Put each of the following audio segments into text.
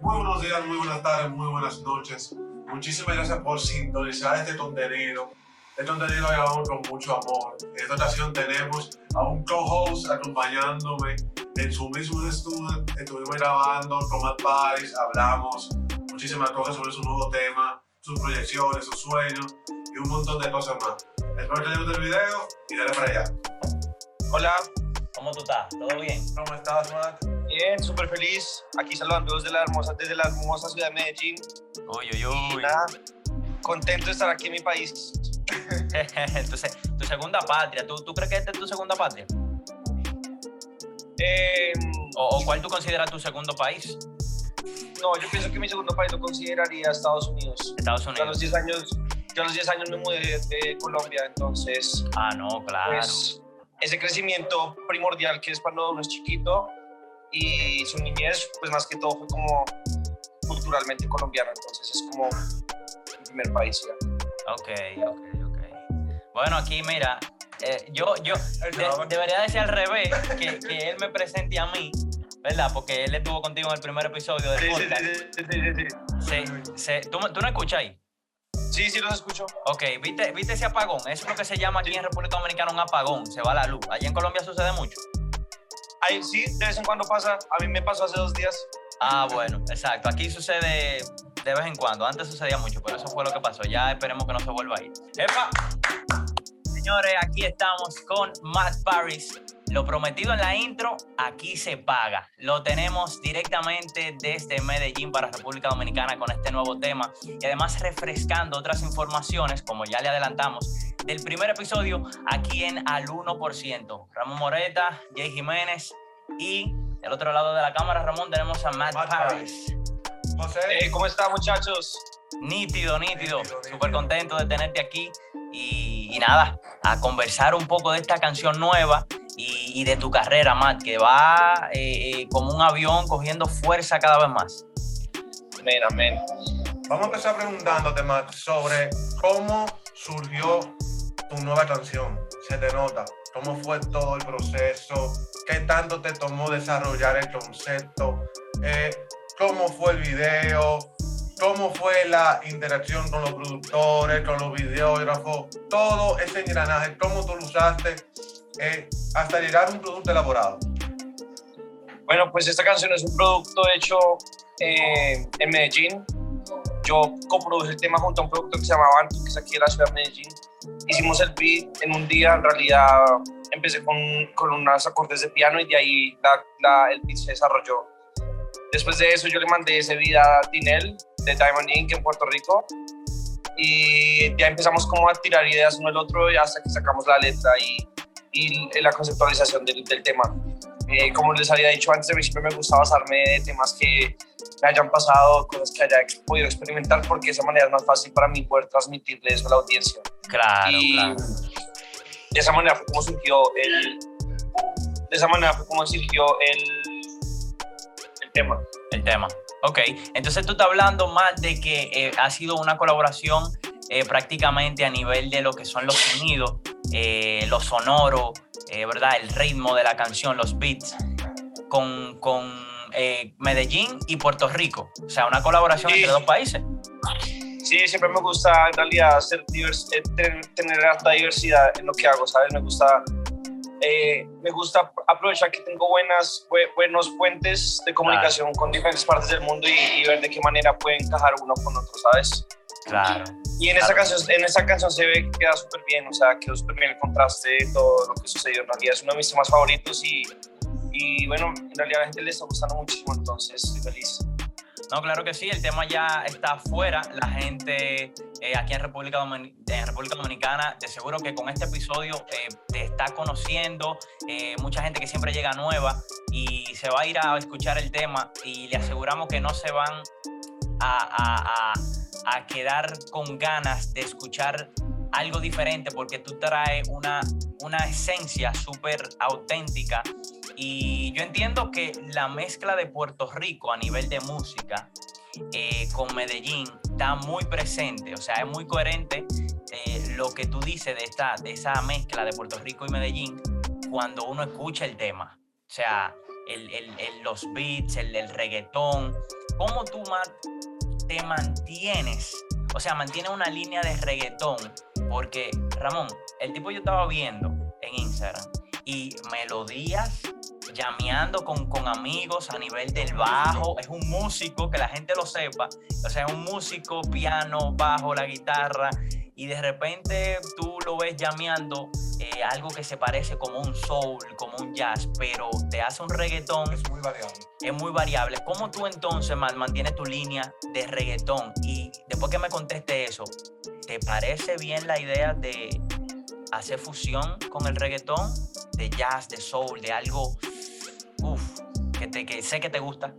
Muy buenos días, muy buenas tardes, muy buenas noches. Muchísimas gracias por sintonizar este contenido. Este contenido lo grabamos con mucho amor. En esta ocasión tenemos a un co-host acompañándome en su mismo estudio. Estuvimos grabando con Matt Paris, hablamos muchísimas cosas sobre su nuevo tema, sus proyecciones, sus sueños y un montón de cosas más. Espero que les guste el video y dale para allá. Hola, ¿Cómo tú estás? ¿Todo bien? ¿Cómo estás, Matt? Bien, súper feliz. Aquí saludando desde la hermosa, desde la hermosa ciudad de Medellín. Uy, uy, Y uy. nada, contento de estar aquí en mi país. se- tu segunda patria. ¿Tú, ¿Tú crees que esta es tu segunda patria? Eh, ¿O, o cuál tú consideras tu segundo país? no, yo pienso que mi segundo país lo consideraría Estados Unidos. Estados Yo a los Unidos. 10 años, yo a los 10 años me mudé de, de Colombia, entonces, Ah, no, claro. pues, ese crecimiento primordial que es cuando uno es chiquito y su niñez, pues más que todo fue como culturalmente colombiana, entonces es como mi primer país. ya. Ok, ok, ok. Bueno, aquí mira, eh, yo, yo de- debería decir al revés, que, que él me presente a mí, ¿verdad? Porque él estuvo contigo en el primer episodio del Sí, sí, podcast. sí, sí, sí, sí, sí. Se- se- ¿tú, ¿Tú no escuchas ahí? Sí, sí, los escucho. Ok, ¿viste, ¿viste ese apagón? Eso es lo que se llama aquí en República Dominicana un apagón, se va la luz. Allí en Colombia sucede mucho. Ahí sí, de vez en cuando pasa. A mí me pasó hace dos días. Ah, bueno, exacto. Aquí sucede de vez en cuando. Antes sucedía mucho, pero eso fue lo que pasó. Ya esperemos que no se vuelva a ir. ¡Epa! Señores, aquí estamos con Matt Paris. Lo prometido en la intro, aquí se paga. Lo tenemos directamente desde Medellín para República Dominicana con este nuevo tema y además refrescando otras informaciones, como ya le adelantamos, del primer episodio aquí en Al 1%. Ramón Moreta, Jay Jiménez y del otro lado de la cámara, Ramón, tenemos a Matt, Matt Paris. José. Eh, ¿Cómo están, muchachos? Nítido, nítido. Nítido, Súper contento de tenerte aquí. Y, y nada, a conversar un poco de esta canción nueva y, y de tu carrera, Matt, que va eh, eh, como un avión cogiendo fuerza cada vez más. Amén, amén. Vamos a empezar preguntándote, Matt, sobre cómo surgió tu nueva canción. Se te nota. ¿Cómo fue todo el proceso? ¿Qué tanto te tomó desarrollar el concepto? Eh, ¿Cómo fue el video? ¿Cómo fue la interacción con los productores, con los videógrafos? Todo ese engranaje, ¿cómo tú lo usaste eh, hasta llegar a un producto elaborado? Bueno, pues esta canción es un producto hecho eh, en Medellín. Yo coproduje el tema junto a un producto que se llama Bantu, que es aquí de la ciudad de Medellín. Hicimos el beat en un día, en realidad empecé con, con unos acordes de piano y de ahí la- la- el beat se desarrolló. Después de eso yo le mandé ese beat a Tinel de Diamond Inc. en Puerto Rico y ya empezamos como a tirar ideas uno el otro hasta que sacamos la letra y, y la conceptualización del, del tema. Eh, como les había dicho antes, a mí siempre me gusta basarme de temas que me hayan pasado, cosas que haya podido experimentar, porque de esa manera es más fácil para mí poder transmitirle eso a la audiencia. Claro, y claro. de esa manera fue como surgió el, de esa manera fue como surgió el, el tema. El tema. Ok, entonces tú estás hablando más de que eh, ha sido una colaboración eh, prácticamente a nivel de lo que son los sonidos, eh, lo sonoro, eh, ¿verdad? El ritmo de la canción, los beats, con, con eh, Medellín y Puerto Rico. O sea, una colaboración Sí. entre dos países. Sí, siempre me gusta en realidad ser divers- eh, tener, tener harta diversidad en lo que hago, ¿sabes? Me gusta, eh, me gusta aprovechar que tengo buenas, bue- buenos puentes de comunicación con diferentes partes del mundo y, y ver de qué manera puede encajar uno con otro, ¿sabes? Claro. Y en Claro. canción, en esta canción se ve que queda súper bien, o sea, quedó súper bien el contraste de todo lo que sucedió. En realidad es uno de mis temas favoritos y, y bueno, en realidad a la gente le está gustando muchísimo, entonces estoy feliz. No, claro que sí, el tema ya está afuera. La gente eh, aquí en República, Dominicana, de seguro que con este episodio eh, te está conociendo. eh, mucha gente que siempre llega nueva y se va a ir a escuchar el tema y le aseguramos que no se van a, a- a- a quedar con ganas de escuchar algo diferente porque tú traes una, una esencia súper auténtica y yo entiendo que la mezcla de Puerto Rico a nivel de música eh, con Medellín está muy presente, o sea, es muy coherente eh, lo que tú dices de, esta, de esa mezcla de Puerto Rico y Medellín cuando uno escucha el tema. O sea, el- el- el- los beats, el, reggaetón, ¿cómo tú, te mantienes? O sea, mantienes una línea de reggaetón. Porque, Ramón, el tipo yo estaba viendo en Instagram y melodías llameando con, con, amigos a nivel del bajo. Es un músico, que la gente lo sepa. O sea, es un músico, piano, bajo, la guitarra. Y de repente tú lo ves llameando eh, algo que se parece como un soul, como un jazz, pero te hace un reggaetón. Es muy variable. Es muy variable. ¿Cómo tú entonces mantienes tu línea de reggaetón? Y después que me conteste eso, ¿te parece bien la idea de hacer fusión con el reggaetón? De jazz, de soul, de algo, uff, que, te, que sé que te gusta.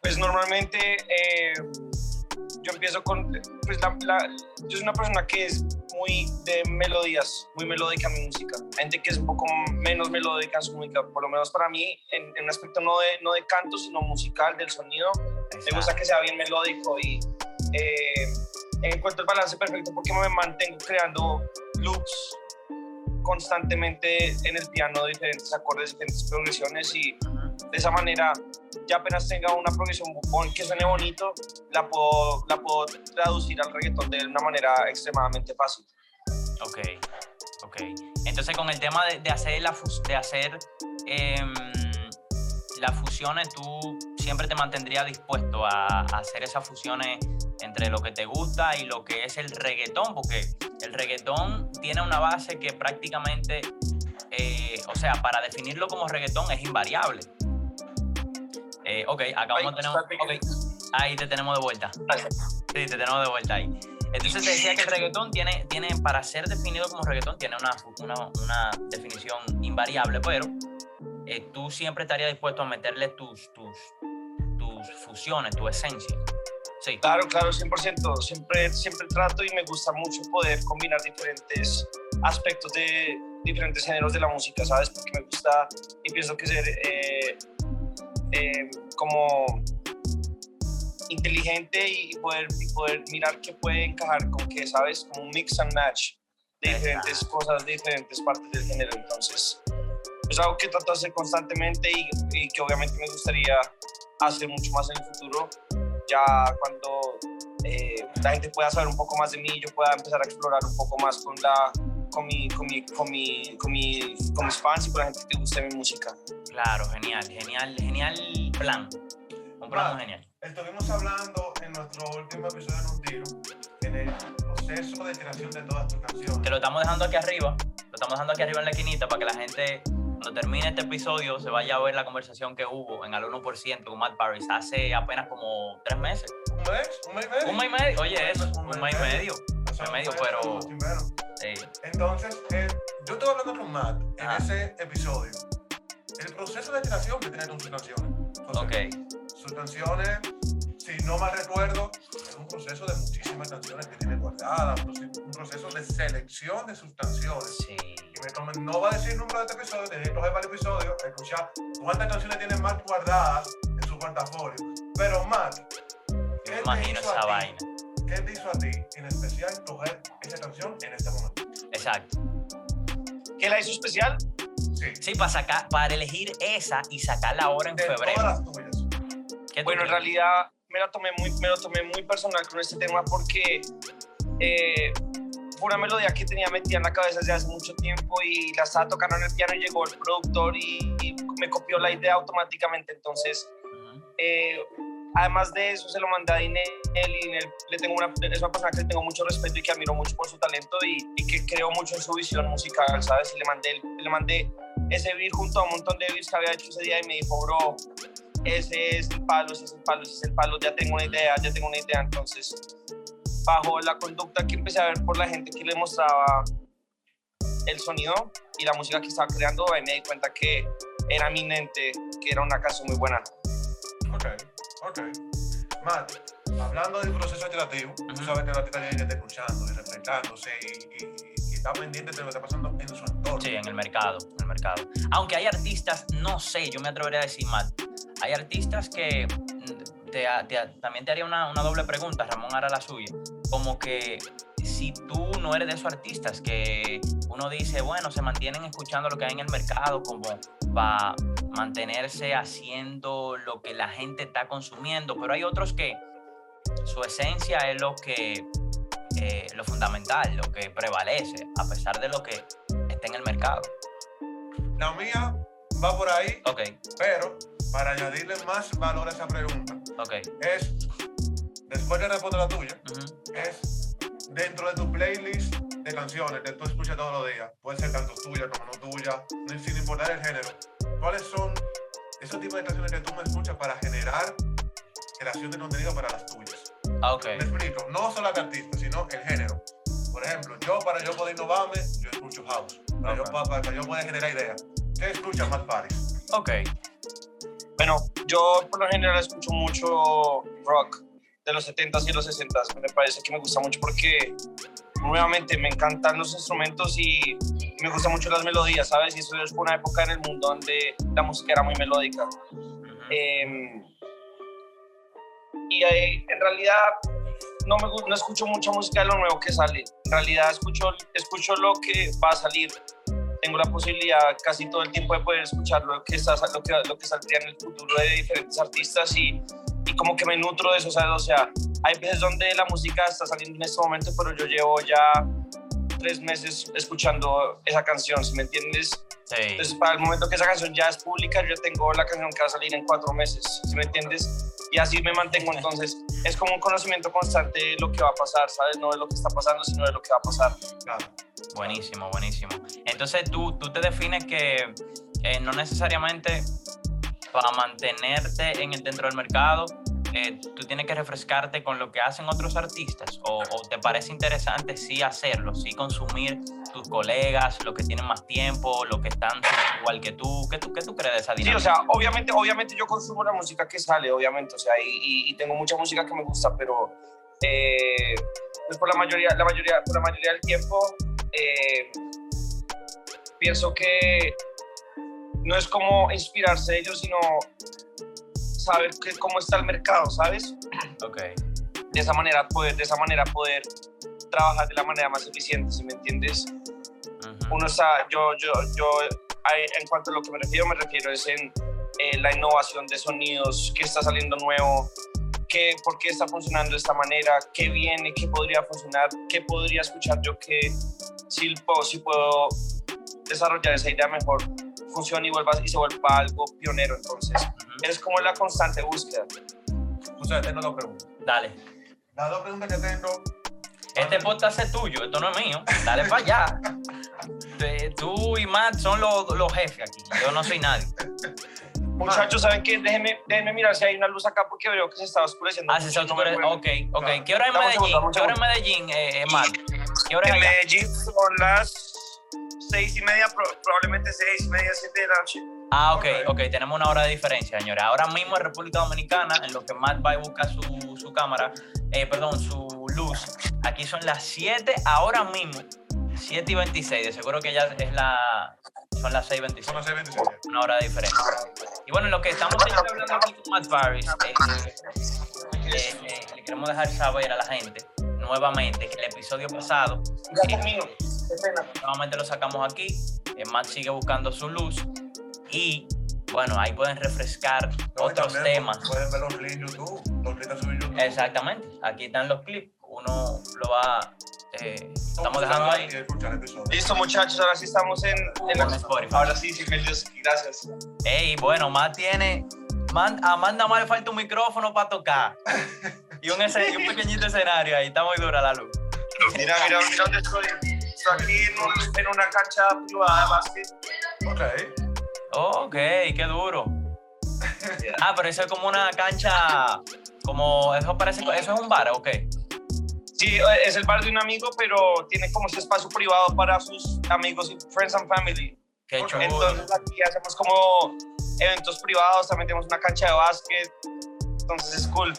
Pues normalmente eh, yo empiezo con, pues la, yo soy una persona que es muy de melodías, muy melódica mi música. gente que es un poco menos melódica en su música, por lo menos para mí, en, un aspecto no de, no de canto, sino musical, del sonido. Me gusta que sea bien melódico y eh, encuentro el balance perfecto porque me mantengo creando loops constantemente en el piano, diferentes acordes, diferentes progresiones y de esa manera ya apenas tenga una progresión que suene bonito, la puedo, la puedo traducir al reggaetón de una manera extremadamente fácil. Ok, ok. Entonces con el tema de, hacer, la, de hacer em, las fusiones, tú siempre te mantendrías dispuesto a, hacer esas fusiones entre lo que te gusta y lo que es el reggaetón, porque el reggaetón tiene una base que prácticamente, eh, o sea, para definirlo como reggaetón es invariable. Eh, ok, acabamos de tener. Ahí te tenemos de vuelta. Sí, te tenemos de vuelta ahí. Entonces te decía que el reggaetón tiene, tiene para ser definido como reggaetón, tiene una, una, una definición invariable, pero eh, tú siempre estarías dispuesto a meterle tus, tus, tus fusiones, tu esencia. Sí. Claro, claro, 100%. Siempre, siempre trato y me gusta mucho poder combinar diferentes aspectos de diferentes géneros de la música, ¿sabes? Porque me gusta y pienso que ser eh, eh, como inteligente y poder, poder mirar qué puede encajar con qué, ¿sabes? Como un mix and match de diferentes cosas, de diferentes partes del género. Entonces, es algo que trato de hacer constantemente y, que obviamente me gustaría hacer mucho más en el futuro, ya cuando eh, la gente pueda saber un poco más de mí, yo pueda empezar a explorar un poco más con la con, mi, con, mi, con, mi, con, mi, con mis fans y con la gente que guste mi música. Claro, genial, genial, genial plan. Un plan genial. Estuvimos hablando en nuestro último episodio en un tiro, en el proceso de creación de todas tus canciones. Que lo estamos dejando aquí arriba, lo estamos dejando aquí arriba en la esquinita para que la gente cuando termine este episodio se vaya a ver la conversación que hubo en al 1% con Matt Paris hace apenas como tres meses. ¿Un mes? ¿Un mes y medio? Un mes y medio, oye, eso, un, mes, y medio. Un mes y medio, pero... Entonces, eh, yo estuve hablando con Matt en ese episodio. El proceso de creación que tiene sus canciones. ok. Sus canciones, si no mal recuerdo, es un proceso de muchísimas canciones que tiene guardadas, un proceso de selección de sus canciones. Sí. Y me no va a decir el número de este episodio, tiene que coger varios episodios, escuchar cuántas canciones tiene Matt guardadas en su portafolio. Pero Matt, ¿qué imagino esa vaina. ¿Qué te hizo a ti en especial coger esa canción en este momento? Exacto. ¿Qué la hizo especial? Sí. Sí, para, sacar, para elegir esa y sacarla ahora en de febrero. Todas las tuyas. Bueno, en realidad me, la tomé muy, me lo tomé muy personal con este tema porque eh, fue una melodía que tenía metida en la cabeza desde hace mucho tiempo y la estaba tocando en el piano y llegó el productor y, me copió la idea automáticamente. Entonces, eh, Además de eso, se lo mandé a Dinel y Dinel le tengo una, es una persona que le tengo mucho respeto y que admiro mucho por su talento y, y que creo mucho en su visión musical, ¿sabes? Y le mandé, le mandé ese beat junto a un montón de beats que había hecho ese día y me dijo, bro, ese es el palo, ese es el palo, ese es el palo, ya tengo una idea, ya tengo una idea. Entonces, bajo la conducta que empecé a ver por la gente que le mostraba el sonido y la música que estaba creando, ahí me di cuenta que era eminente, que era una canción muy buena. Okay. Ok. Matt, hablando del proceso creativo, tú sabes que la artista estar escuchando y y, y, está pendiente de lo que está pasando en su entorno. Sí, en el mercado, en el mercado. Aunque hay artistas, no sé, yo me atrevería a decir, Matt, hay artistas que mm, te, también te haría una, una doble pregunta, Ramón hará la suya, como que si tú no eres de esos artistas que uno dice, bueno, se mantienen escuchando lo que hay en el mercado como para mantenerse haciendo lo que la gente está consumiendo, pero hay otros que su esencia es lo que eh, lo fundamental, lo que prevalece, a pesar de lo que está en el mercado. La mía va por ahí, Ok, pero para añadirle más valor a esa pregunta, ok. es, después de responder la tuya, ujú, es dentro de tu playlist de canciones que tú escuchas todos los días, puede ser tanto tuya como no tuya, no- sin importar el género, ¿cuáles son esos tipos de canciones que tú me escuchas para generar creación de contenido para las tuyas? ah, ok. Me explico, no solo el artista, sino el género. Por ejemplo, yo para yo poder innovarme, yo escucho house. Para, yo, Ok. para, para yo poder generar ideas. ¿Qué escuchas más Paris? Ok, Bueno, yo por lo general escucho mucho rock de los 70s y los 60s. Me parece que me gusta mucho porque nuevamente me encantan los instrumentos y me gustan mucho las melodías, ¿sabes? Y eso es una época en el mundo donde la música era muy melódica. Eh, y eh, en realidad no, me, no escucho mucha música de lo nuevo que sale. En realidad escucho, escucho lo que va a salir. Tengo la posibilidad casi todo el tiempo de poder escuchar lo que, está, lo que, lo que saldría en el futuro de diferentes artistas y, y como que me nutro de eso, ¿sabes? O sea, hay veces donde la música está saliendo en este momento, pero yo llevo ya tres meses escuchando esa canción, ¿sí me entiendes? sí, Entonces, para el momento que esa canción ya es pública, yo tengo la canción que va a salir en cuatro meses, ¿sí me entiendes? Y así me mantengo. Entonces, es como un conocimiento constante de lo que va a pasar, ¿sabes? No de lo que está pasando, sino de lo que va a pasar. Claro. buenísimo, buenísimo. Entonces tú, tú te defines que eh, no necesariamente para mantenerte en el, dentro del mercado, eh, tú tienes que refrescarte con lo que hacen otros artistas o, o te parece interesante sí hacerlo, sí consumir tus colegas, los que tienen más tiempo, los que están igual que tú. ¿Qué tú, qué tú crees de esa Sí, dinámica? o sea, obviamente, obviamente yo consumo la música que sale, obviamente, o sea, y, y- y tengo mucha música que me gusta, pero eh, pues por la mayoría, la mayoría, por la mayoría del tiempo eh, pienso que no es como inspirarse de ellos, sino saber que, cómo está el mercado, ¿sabes? ok, de esa manera poder, de esa manera poder trabajar de la manera más eficiente, si me entiendes. ujú, Uno está, yo, yo, yo, en cuanto a lo que me refiero, me refiero es en eh, la innovación de sonidos, qué está saliendo nuevo, qué, por qué está funcionando de esta manera, qué viene, qué podría funcionar, qué podría escuchar yo que si, puedo- si puedo desarrollar esa idea mejor, funcione y, vuelva, y se vuelva algo pionero. Entonces, ujú. es como la constante búsqueda. Sea, tengo dos preguntas. Dale. Las dos preguntas que tengo, Este podcast es tuyo, esto no es mío. Dale para allá. Tú y Matt son los, los jefes aquí. Yo no soy nadie. Muchachos, ¿saben qué? Déjenme, déjenme mirar si hay una luz acá porque veo que se está oscureciendo. Ah, no tú eres- muevo. Ok, ok. Claro. ¿Qué hora segundo, Medellín? ¿Qué hora en segundo. Medellín, eh, Matt? ¿Qué hora es En? Medellín son las seis y media, pro- probablemente seis y media, siete de la noche. Ah, ok, Ok. Tenemos una hora de diferencia, señores. Ahora mismo en República Dominicana, en lo que Matt va y busca su, su cámara, eh, perdón, su luz, aquí son las 7, ahora mismo, 7 y 26. De seguro que ya es la, son las 6 y 26. son las 6.26. una hora de diferencia. Y bueno, lo que estamos hablando aquí con Matt Paris, eh, eh, eh, le queremos dejar saber a la gente nuevamente que el episodio pasado Nuevamente lo sacamos aquí. eh, Matt sigue buscando su luz y bueno, ahí pueden refrescar No, otros también temas. Pueden ver los clips en YouTube. Los clips en YouTube. Exactamente, aquí están los clips. Uno lo va, eh, estamos dejando ahí. Listo, muchachos, ahora sí estamos en, en la... En Spotify. Ahora sí, sí, gracias. Ey, bueno, Matt tiene. Man, a Matt nada más le falta un micrófono para tocar. Y un, ese- y un pequeñito escenario ahí. Está muy dura la luz. Mira, mira, mira dónde estoy. Aquí en, un- en una cancha privada de básquet. Ok. Ok, qué duro. Ah, pero eso es como una cancha. Como. Eso parece. Eso es un bar, ok. Sí, es el bar de un amigo, pero tiene como ese espacio privado para sus amigos y friends and family. Qué chulo. Entonces aquí hacemos como eventos privados, también tenemos una cancha de básquet. Entonces es cool.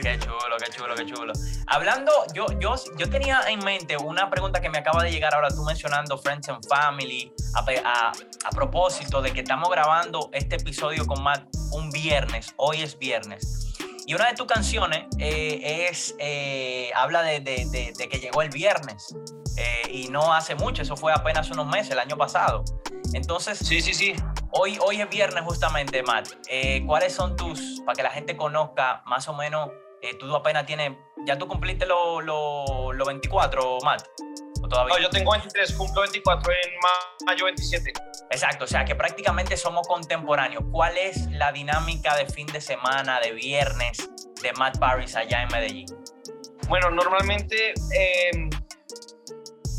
Qué chulo, qué chulo, qué chulo. Hablando, yo, yo, yo tenía en mente una pregunta que me acaba de llegar ahora, tú mencionando Friends and Family, a, a- a propósito de que estamos grabando este episodio con Matt un viernes, hoy es viernes. Y una de tus canciones eh, es, eh, habla de, de- de- de que llegó el viernes. eh, y no hace mucho, eso fue apenas unos meses, el año pasado. Entonces, Sí, sí, sí. Hoy, hoy es viernes justamente, Matt. Eh, ¿Cuáles son tus, para que la gente conozca más o menos, eh, tú apenas tienes, ya tú cumpliste los lo, lo 24, Matt? ¿O todavía? No, yo tengo 23, cumplo 24 en mayo 27. Exacto, o sea que prácticamente somos contemporáneos. ¿Cuál es la dinámica de fin de semana, de viernes de Matt Paris allá en Medellín? Bueno, normalmente eh,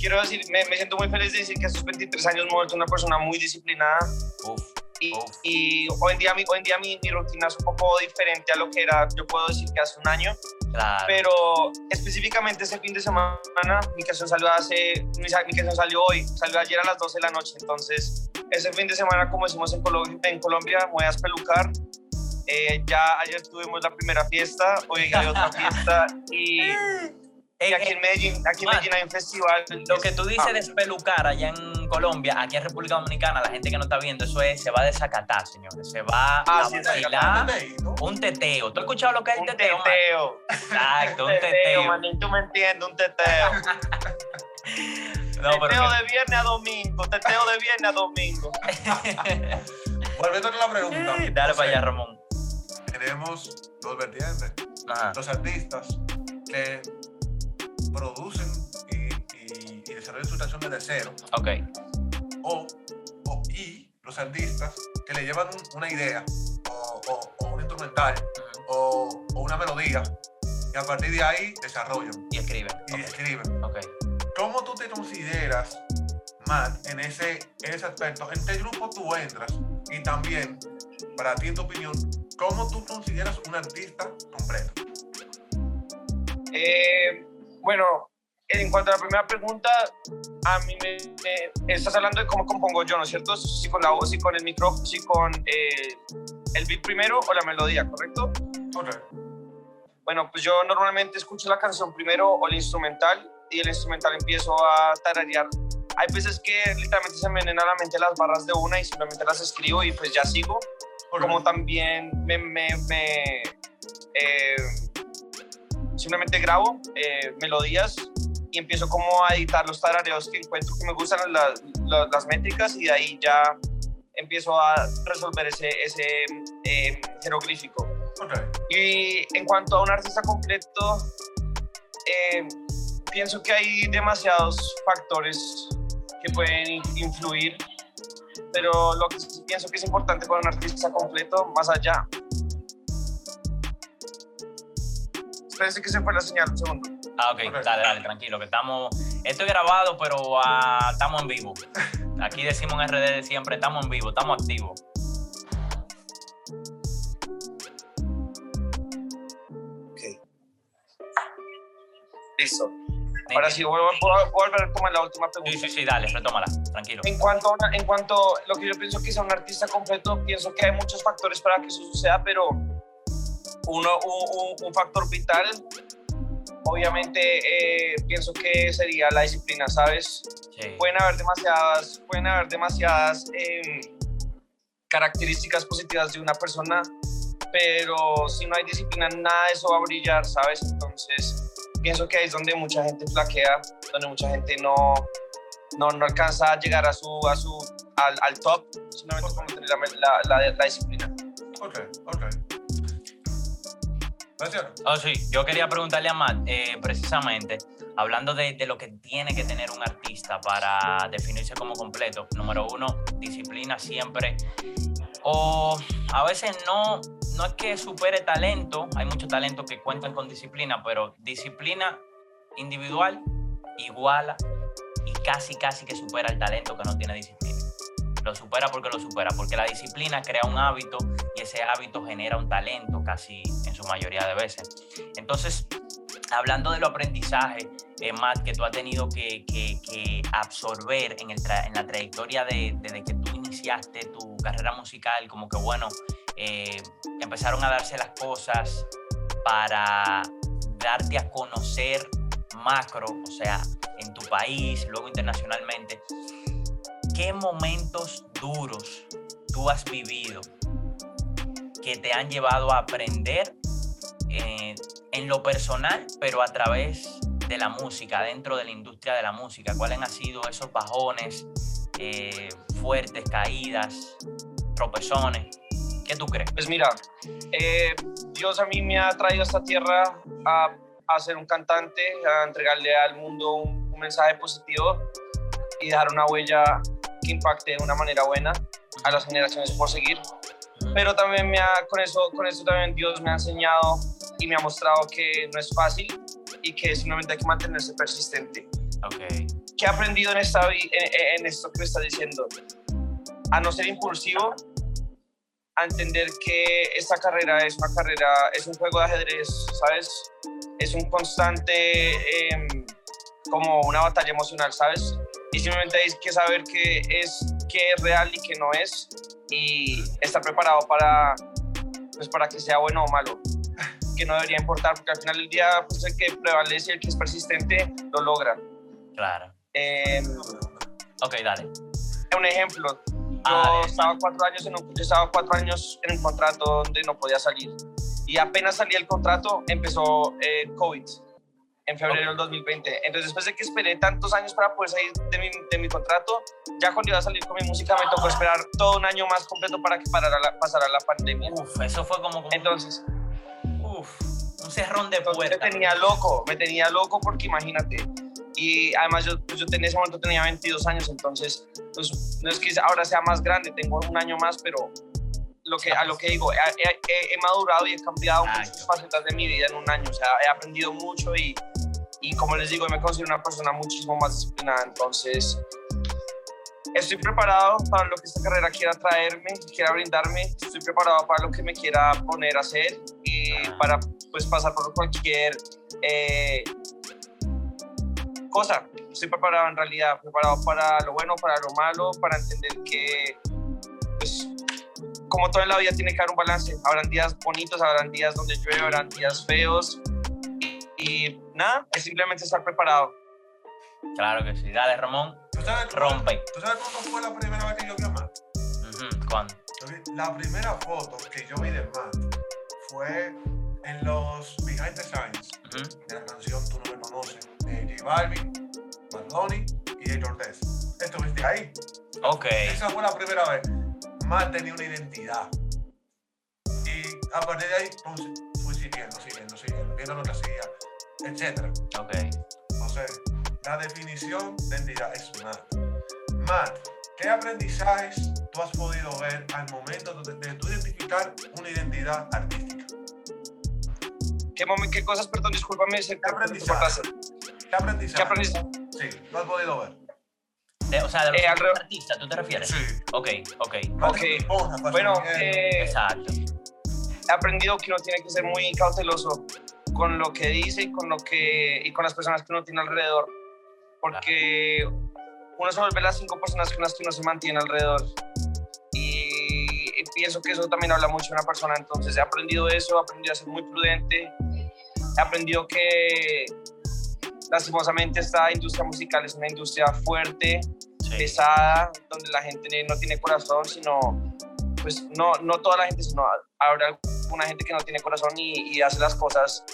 quiero decir, me, me, siento muy feliz de decir que a sus 23 años me he vuelto una persona muy disciplinada. Uf, y, uf. y hoy en día, mi, hoy en día mi, mi, rutina es un poco diferente a lo que era, yo puedo decir que hace un año. Claro. Pero específicamente ese fin de semana, mi canción salió hace, mi, mi canción salió hoy, salió ayer a las 12 de la noche. Entonces, ese fin de semana, como decimos en Colombia, en Colombia me voy a espelucar. Eh, ya ayer tuvimos la primera fiesta, hoy hay otra fiesta y... Y aquí en Medellín, aquí en Medellín hay un festival. Lo que tú dices de espelucar allá en Colombia, aquí en República Dominicana, la gente que no está viendo, eso es, se va a desacatar, señores. Se va Ah, a sí, bailar ¿no? un teteo. ¿Tú has escuchado lo que es el un teteo? man? teteo. Exacto, un teteo, manín, tú me entiendes, un teteo. No, pero teteo que- de viernes a domingo, teteo de viernes a domingo. Volviendo a la pregunta. Dale o para allá, Ramón. Tenemos dos vertientes. Ajá. Los artistas que producen y, y- y desarrollan sus canciones de cero. Ok. O, o- y los artistas que le llevan un- una idea o, o- o un instrumental o, o una melodía y a partir de ahí desarrollan Y escribe. y escriben. ok. ¿Cómo tú te consideras, Matt, en ese, en ese aspecto? ¿En qué grupo tú entras? Y también, para ti, en tu opinión, ¿cómo tú consideras un artista completo? Eh, bueno, en cuanto a la primera pregunta, a mí me, me- estás hablando de cómo compongo yo, ¿no es cierto? Si con la voz, si con el micrófono, si con eh, el beat primero o la melodía, ¿correcto? Ok, Bueno, pues yo normalmente escucho la canción primero o el instrumental y el instrumental empiezo a tararear. Hay veces que literalmente se me vienen a la mente las barras de una y simplemente las escribo y pues ya sigo. ok, Como también me, me, me, eh, simplemente grabo eh, melodías y empiezo como a editar los tarareos que encuentro que me gustan la- la- las métricas y de ahí ya empiezo a resolver ese, ese eh, jeroglífico. ok. Y en cuanto a un artista completo, eh, pienso que hay demasiados factores que pueden in- influir, pero lo que pienso que es importante para un artista completo, más allá. Espérense que se fue la señal, un segundo. Ah, ok, dale, dale, tranquilo, que estamos. Esto es grabado, pero ah, estamos en vivo. Aquí decimos en RD de siempre, estamos en vivo, estamos activos. Listo. Ahora sí, vuelvo, a volver como en la última pregunta. Sí, sí, sí, dale, retómala, tranquilo. En cuanto, a una- en cuanto a lo que yo pienso que es un artista completo, pienso que hay muchos factores para que eso suceda, pero uno, un, un- factor vital, obviamente, eh, pienso que sería la disciplina, ¿sabes? Sí. Pueden haber demasiadas, pueden haber demasiadas em, características positivas de una persona, pero si no hay disciplina, nada de eso va a brillar, ¿sabes? Entonces, pienso que ahí es donde mucha gente flaquea, donde mucha gente no, no, no alcanza a llegar a su, a su, al, al top, simplemente por tener la, la, la- la disciplina. Ok, ok. Oh, sí, yo quería preguntarle a Matt, eh, precisamente, hablando de, de lo que tiene que tener un artista para definirse como completo. Número uno, disciplina siempre. O a veces no, no es que supere talento, hay muchos talentos que cuentan con disciplina, pero disciplina individual iguala y casi, casi que supera el talento que no tiene disciplina. Lo supera porque lo supera, porque la disciplina crea un hábito y ese hábito genera un talento casi en su mayoría de veces. Entonces, hablando de los aprendizajes, eh, Matt, que tú has tenido que, que- que absorber en la trayectoria de- desde que tú iniciaste tu carrera musical, como que bueno, eh, empezaron a darse las cosas para darte a conocer macro, o sea, en tu país, luego internacionalmente. ¿Qué momentos duros tú has vivido que te han llevado a aprender eh, en lo personal, pero a través de la música, dentro de la industria de la música? ¿Cuáles han sido esos bajones, eh, fuertes caídas? tropezones. ¿Qué tú crees? Pues mira, eh, Dios a mí me ha traído a esta tierra a, a ser un cantante, a entregarle al mundo un, un mensaje positivo y dejar una huella que impacte de una manera buena a las generaciones por seguir. Pero también me ha, con, eso, con eso también Dios me ha enseñado y me ha mostrado que no es fácil y que simplemente hay que mantenerse persistente. Ok. ¿Qué he aprendido en, esta, en esto que me estás diciendo? A no ser impulsivo, a entender que esta carrera es una carrera, es un juego de ajedrez, ¿sabes? Es un constante, em, como una batalla emocional, ¿sabes? Y simplemente hay que saber qué es, qué es real y qué no es, y estar preparado para, pues, para que sea bueno o malo, que no debería importar, porque al final del día, pues el que prevalece, el que es persistente, lo logra. Claro. Em, Ok, dale. un ejemplo, yo Ah, eh, estaba cuatro años en un, yo estaba cuatro años en un contrato donde no podía salir y apenas salí del contrato empezó eh, COVID en febrero del 2020. Entonces después de que esperé tantos años para poder salir de mi, de mi contrato, ya cuando iba a salir con mi música me tocó esperar todo un año más completo para que parara la, pasara la pandemia. Uf, eso fue como, como Entonces, uf, un cerrón de entonces puerta. me tenía loco, me tenía loco porque imagínate. Y además yo, pues yo en ese momento tenía 22 años, entonces pues, no es que ahora sea más grande, tengo un año más, pero lo que, a lo que digo, he, he- he madurado y he cambiado Exacto. muchas facetas de mi vida en un año, o sea, he aprendido mucho y, y como les digo, me considero una persona muchísimo más disciplinada, entonces estoy preparado para lo que esta carrera quiera traerme, quiera brindarme, estoy preparado para lo que me quiera poner a hacer y para pues pasar por cualquier eh, cosa. Estoy preparado en realidad, preparado para lo bueno, para lo malo, para entender que pues como todo en la vida tiene que haber un balance. Habrán días bonitos, habrán días donde llueve, habrán días feos y, nada, es simplemente estar preparado. Claro que sí. Dale, Ramón. ¿Tú sabes, Rompe. ¿Tú sabes cuándo fue la primera vez que yo vi a Matt? Ujú, ¿Cuándo? Yo vi- La primera foto que yo vi de Matt fue en los Behind the Scenes Ujú. de la canción Tú no me conoces, de J Balvin, Bad Bunny y Jay Cortez. Estuviste ahí. Ok. Esa fue la primera vez. Matt tenía una identidad. Y a partir de ahí, pues, fui siguiendo, siguiendo, siguiendo, viendo lo que hacía, etc. Ok. O sea, la definición de identidad es Matt. Matt, ¿qué aprendizajes tú has podido ver al momento de, de tú identificar una identidad artística? ¿Qué, qué cosas, perdón, discúlpame, ¿Qué aprendizaje? ¿Qué aprendizaje? ¿Qué aprendizaje? Sí, lo has podido ver. De- o sea, de los Eh, artistas, ¿tú te refieres? Sí. Ok, ok. Ok. Bueno, eh, Exacto. he aprendido que uno tiene que ser muy cauteloso con lo que dice y con lo que y con las personas que uno tiene alrededor. Porque uno se vuelve las cinco personas con las que uno se mantiene alrededor. Y, y pienso que eso también habla mucho de una persona. Entonces he aprendido eso he aprendido a ser muy prudente. He aprendido que lastimosamente esta industria musical es una industria fuerte Sí. pesada, donde la gente no tiene corazón, sino, pues no, no toda la gente, sino habrá alguna gente que no tiene corazón y, y hace las cosas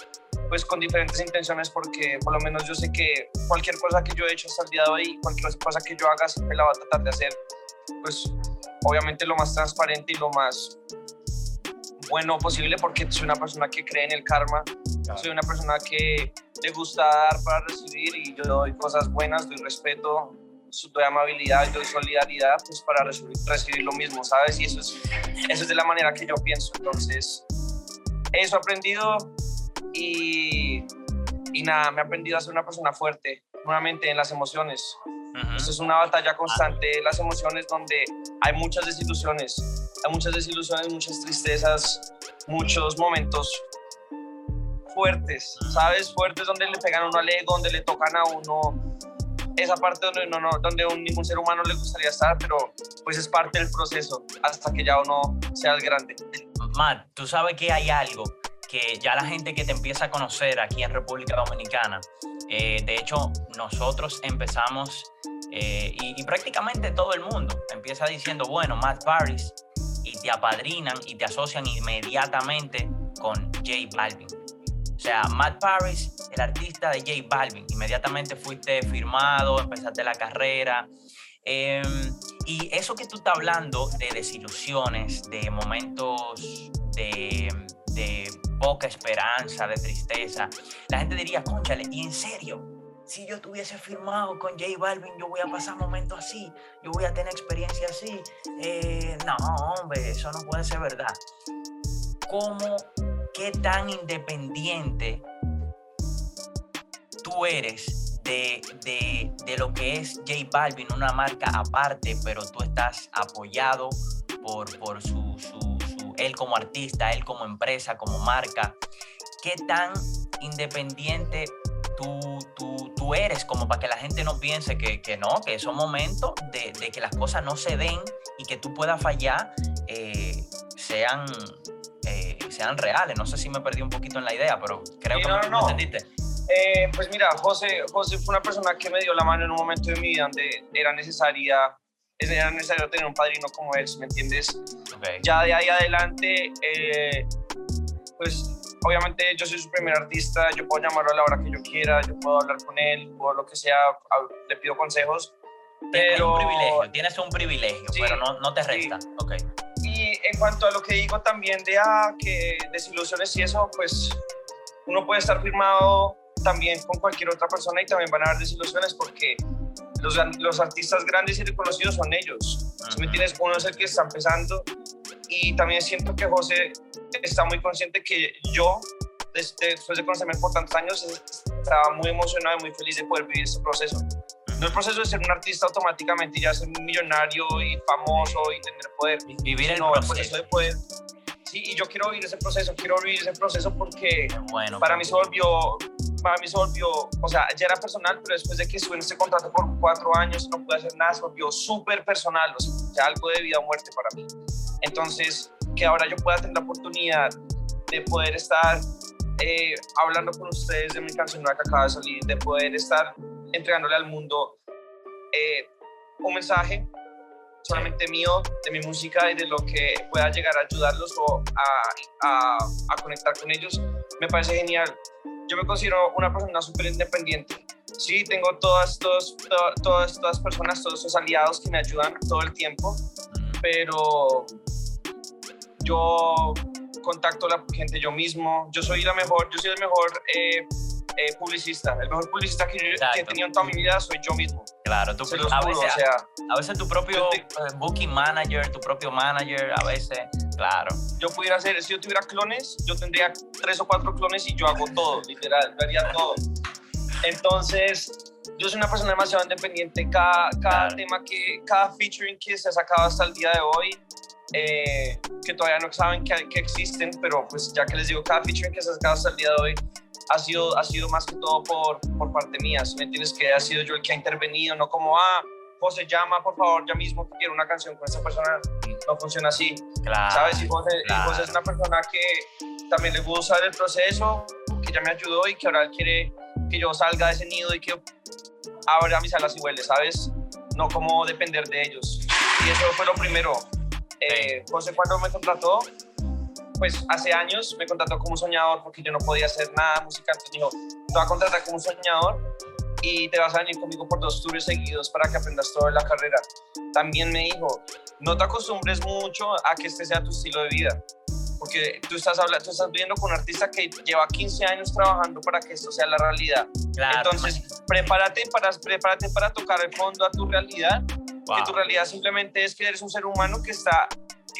pues con diferentes intenciones porque por lo menos yo sé que cualquier cosa que yo he hecho hasta el día de hoy, cualquier cosa que yo haga siempre la voy a tratar de hacer pues obviamente lo más transparente y lo más bueno posible porque soy una persona que cree en el karma, soy una persona que le gusta dar para recibir y yo doy cosas buenas, doy respeto, doy amabilidad, doy solidaridad, pues para recibir, recibir lo mismo, ¿sabes? Y eso es, eso es de la manera que yo pienso. Entonces, eso he aprendido y, y nada, me he aprendido a ser una persona fuerte, nuevamente en las emociones. Ujú. Esto es una batalla constante de las emociones donde hay muchas desilusiones, hay muchas desilusiones, muchas tristezas, muchos momentos fuertes, ¿sabes? Fuertes donde le pegan a uno al ego, donde le tocan a uno esa parte donde, no, un, ningún ser humano le gustaría estar, pero pues es parte del proceso hasta que ya uno sea el grande. Matt, tú sabes que hay algo que ya la gente que te empieza a conocer aquí en República Dominicana, eh, de hecho nosotros empezamos eh, y, y prácticamente todo el mundo empieza diciendo, bueno, Matt Paris, y te apadrinan y te asocian inmediatamente con J Balvin. O sea, Matt Paris, el artista de J Balvin, inmediatamente fuiste firmado, empezaste la carrera. Eh, Y eso que tú estás hablando de desilusiones, de momentos de, de poca esperanza, de tristeza, la gente diría, conchale, ¿y en serio? Si yo tuviese firmado con J Balvin, yo voy a pasar momentos así, yo voy a tener experiencia así. Eh, no, hombre, eso no puede ser verdad. ¿Cómo, qué tan independiente tú eres de, de, de, lo que es J Balvin, una marca aparte, pero tú estás apoyado por, por su, su, él como artista, él como empresa, como marca. ¿Qué tan independiente tú, tú, tú eres como para que la gente no piense que, que no, que son momentos de, de, que las cosas no se den y que tú puedas fallar, eh, sean, sean reales? No sé si me perdí un poquito en la idea, pero creo Sí, que no, me, no, entendiste. Eh, pues mira, José, José fue una persona que me dio la mano en un momento de mi vida donde era necesaria, era necesario tener un padrino como él, ¿me entiendes? Okay. Ya de ahí adelante, eh, pues obviamente yo soy su primer artista, yo puedo llamarlo a la hora que yo quiera, yo puedo hablar con él, puedo lo que sea, le pido consejos. Tienes Pero, un privilegio, tienes un privilegio, Sí, pero no, no te sí. resta. Y en cuanto a lo que digo también de ah, que desilusiones y eso, pues uno puede estar firmado también con cualquier otra persona y también van a haber desilusiones porque los, artistas grandes y reconocidos son ellos. ¿Sí me Ujú. entiendes? Uno es el que está empezando y también siento que José está muy consciente que yo, desde, después de conocerme por tantos años, estaba muy emocionado y muy feliz de poder vivir este proceso. No el proceso de ser un artista automáticamente ya ser un millonario y famoso y tener poder, Vi- Vivir el proceso. proceso de poder. Sí, y yo quiero vivir ese proceso, quiero vivir ese proceso porque Bueno, para mí se volvió, para mí se volvió, o sea, ya era personal, pero después de que estuve en este contrato por cuatro años, no pude hacer nada, se volvió súper personal, o sea, algo de vida o muerte para mí. Entonces, que ahora yo pueda tener la oportunidad de poder estar eh, hablando con ustedes de mi canción nueva que acaba de salir, de poder estar entregándole al mundo eh, un mensaje solamente mío, de mi música y de lo que pueda llegar a ayudarlos o a, a, a conectar con ellos, me parece genial. Yo me considero una persona súper independiente. Sí, tengo todas, todas, to- todas, todas personas, todos esos aliados que me ayudan todo el tiempo, pero yo contacto a la gente yo mismo. Yo soy la mejor, yo soy el mejor eh, eh, publicista. El mejor publicista que, yo, que he tenido en toda mi vida soy yo mismo. Claro, tú, los a, juro, veces, o sea, a veces tu propio te- eh, booking manager, tu propio manager, a veces, claro. yo pudiera hacer, si yo tuviera clones, yo tendría tres o cuatro clones y yo hago todo, literal, haría todo. Entonces, yo soy una persona demasiado independiente. Cada, cada Claro. tema que, cada featuring que se ha sacado hasta el día de hoy, eh, que todavía no saben que, que existen, pero pues ya que les digo, cada featuring que se ha sacado hasta el día de hoy ha sido, ha sido más que todo por, por parte mía. Si me entiendes que ha sido yo el que ha intervenido, no como, ah, José, llama por favor ya mismo que quiero una canción con esta persona. No funciona así. Claro. ¿sabes? Y José, y claro. José es una persona que también le gusta el proceso, que ya me ayudó y que ahora él quiere que yo salga de ese nido y que abra mis alas y vuele, ¿sabes? No como depender de ellos. Y eso fue lo primero. Eh, José cuando me contrató, pues hace años me contrató como soñador porque yo no podía hacer nada musical. Entonces dijo, te voy a contratar como soñador y te vas a venir conmigo por dos tours seguidos para que aprendas todo en la carrera. También me dijo, no te acostumbres mucho a que este sea tu estilo de vida, porque tú estás, hablando, tú estás viendo con un artista que lleva 15 años trabajando para que esto sea la realidad. claro, Entonces, prepárate para, prepárate para tocar el fondo a tu realidad, wow. que tu realidad simplemente es que eres un ser humano que está,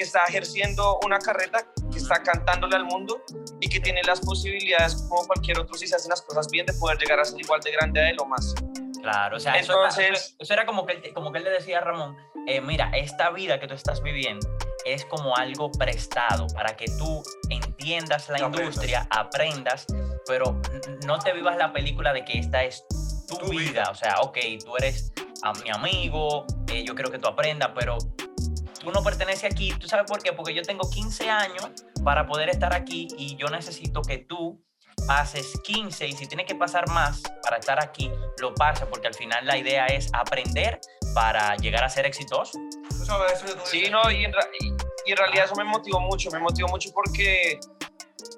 que está ejerciendo una carrera, que está cantándole al mundo y que tiene las posibilidades, como cualquier otro, si se hacen las cosas bien, de poder llegar a ser igual de grande a él o más. Claro, o sea, Entonces- eso, eso era como que, él- como que él le decía a Ramón, eh, mira, esta vida que tú estás viviendo es como algo prestado para que tú entiendas la industria, aprendas, pero no te vivas la película de que esta es tu, Tu vida. vida. O sea, ok, tú eres a mi amigo, eh, yo creo que tú aprendas, pero tú no perteneces aquí. ¿Tú sabes por qué? Porque yo tengo 15 años para poder estar aquí y yo necesito que tú pases 15 y si tienes que pasar más para estar aquí, lo pases porque al final la idea es aprender para llegar a ser exitoso. Tú sabes, eso que tú Sí, no, y en, y- y en realidad eso me motivó mucho, me motivó mucho porque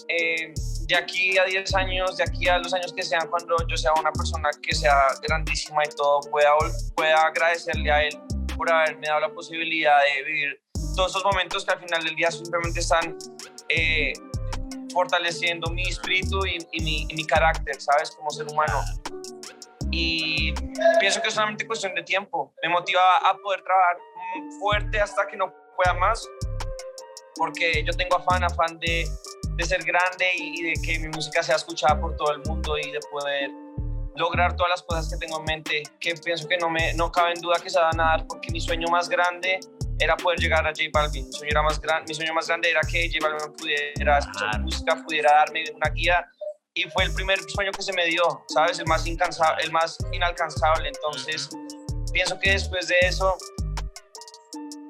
eh, de aquí a 10 años, de aquí a los años que sean, cuando yo sea una persona que sea grandísima y todo, pueda, pueda agradecerle a él por haberme dado la posibilidad de vivir todos esos momentos que al final del día simplemente están eh, fortaleciendo mi espíritu y, mi, y, mi, carácter, ¿sabes? Como ser humano. Y pienso que es solamente cuestión de tiempo. Me motiva a poder trabajar fuerte hasta que no pueda más, porque yo tengo afán, afán de, de ser grande y, y de que mi música sea escuchada por todo el mundo y de poder lograr todas las cosas que tengo en mente, que pienso que no, me, no cabe en duda que se van a dar, porque mi sueño más grande era poder llegar a J Balvin. Mi sueño, era más gran, mi sueño más grande era que J Balvin pudiera escuchar música, pudiera darme una guía. Y fue el primer sueño que se me dio, ¿sabes? El más, incansable, el más inalcanzable. Entonces, pienso que después de eso,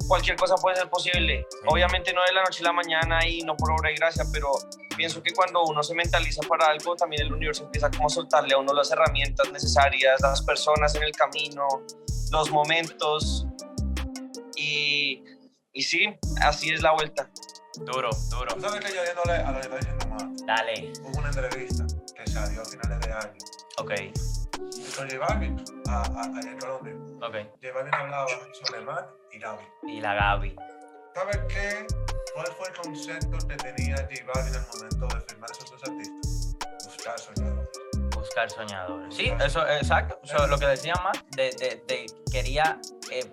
cualquier cosa puede ser posible. Obviamente no de la noche a la mañana y no por obra y gracia, pero pienso que cuando uno se mentaliza para algo, también el universo empieza como a soltarle a uno las herramientas necesarias, las personas en el camino, los momentos, y, y sí, así es la vuelta. Duro, duro. ¿Tú sabes que yo yéndole a lo que está diciendo más? Dale. Hubo una entrevista que salió a finales de año. Ok. Con J Balvin, a, a, allá en Colombia. Ok. J Balvin hablaba sobre Matt y Gaby. Y la Gaby. ¿Sabes qué? ¿Cuál fue el concepto que tenía J Balvin al momento de firmar esos dos artistas? Buscar soñadores. Buscar soñadores. Sí, eso, exacto. Eso, lo que decía más, de, de, de quería eh,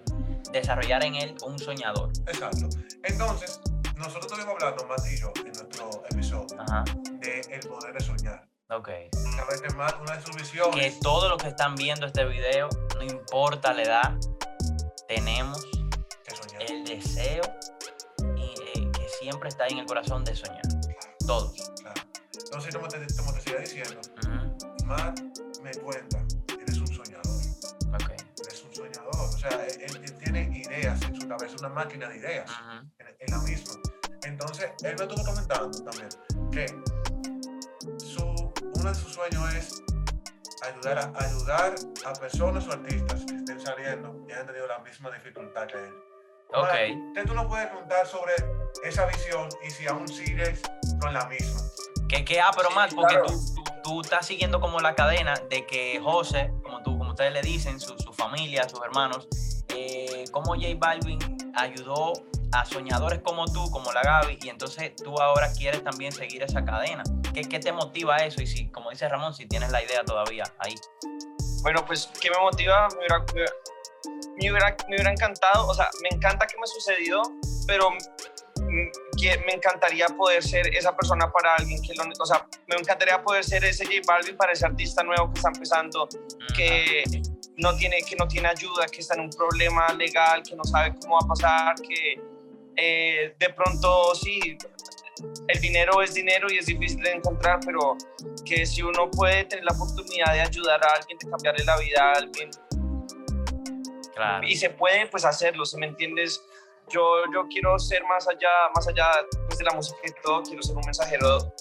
desarrollar en él un soñador. Exacto. Entonces, nosotros estuvimos hablando, Matt y yo, en nuestro episodio, Ajá. de el poder de soñar. Ok. Que Matt, una de sus visiones... Que todos los que están viendo este video, no importa la edad, tenemos el deseo siempre está ahí en el corazón de soñar. Todos. Claro. Entonces, como te, como te sigue diciendo, Ujú. Matt me cuenta, eres un soñador. Ok. Eres un soñador. O sea, él, él- él tiene ideas en su cabeza, una máquina de ideas Ujú. en, en la misma. Entonces, él me estuvo comentando también que su, uno de sus sueños es ayudar a, ayudar a personas o artistas que estén saliendo y hayan tenido la misma dificultad que él. Ahora, Ok. ¿Qué tú nos puedes contar sobre esa visión y si aún sigues con la misma? Que, que ah, pero Sí, porque claro. tú, tú, tú estás siguiendo como la cadena de que José, como, tú, como ustedes le dicen, su, su familia, sus hermanos, eh, cómo J Balvin ayudó a soñadores como tú, como la Gaby, y entonces tú ahora quieres también seguir esa cadena. ¿Qué, qué te motiva eso? Y si, como dice Ramón, si tienes la idea todavía ahí. Bueno, pues, ¿qué me motiva? Hubiera, me hubiera- me hubiera, encantado, o sea, me encanta que me sucedió, pero que me encantaría poder ser esa persona para alguien que lo, o sea, me encantaría poder ser ese J Balvin para ese artista nuevo que está empezando, que no tiene, que no tiene ayuda, que está en un problema legal, que no sabe cómo va a pasar, que eh, de pronto sí, el dinero es dinero y es difícil de encontrar, pero que si uno puede tener la oportunidad de ayudar a alguien, de cambiarle la vida a alguien, Claro. y se puede pues hacerlo, si me entiendes, yo, yo quiero ser más allá, más allá pues, de la música y todo, quiero ser un mensajero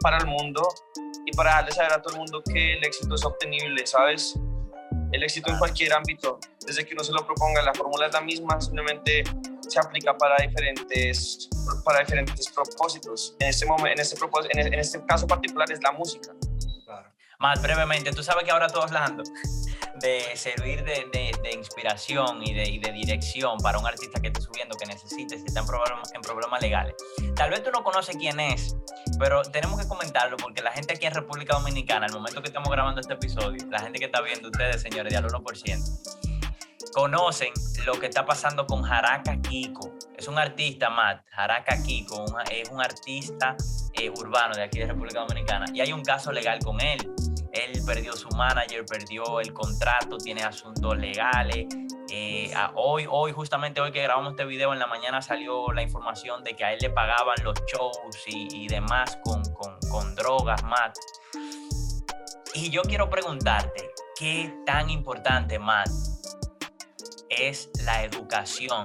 para el mundo y para darle saber a todo el mundo que el éxito es obtenible, ¿sabes? El éxito en cualquier ámbito, desde que uno se lo proponga, la fórmula es la misma, simplemente se aplica para diferentes, para diferentes propósitos. En este, momento, en, este en este caso particular es la música. Más brevemente, tú sabes que ahora todo hablando de servir de, de- de inspiración y de, y de dirección para un artista que esté subiendo, que necesite, si está en problemas, en problemas legales. Tal vez tú no conoces quién es, pero tenemos que comentarlo porque la gente aquí en República Dominicana, al momento que estamos grabando este episodio, la gente que está viendo ustedes, señores, de al 1%, conocen lo que está pasando con Jaraka Kiko. Es un artista, Matt, Jaraka Kiko, un- es un artista eh, urbano de aquí de República Dominicana y hay un caso legal con él. Él perdió su manager, perdió el contrato, tiene asuntos legales. Eh, hoy, hoy, justamente hoy que grabamos este video, en la mañana salió la información de que a él le pagaban los shows y, demás con, con, con drogas, Matt. Y yo quiero preguntarte, ¿qué tan importante, Matt, es la educación?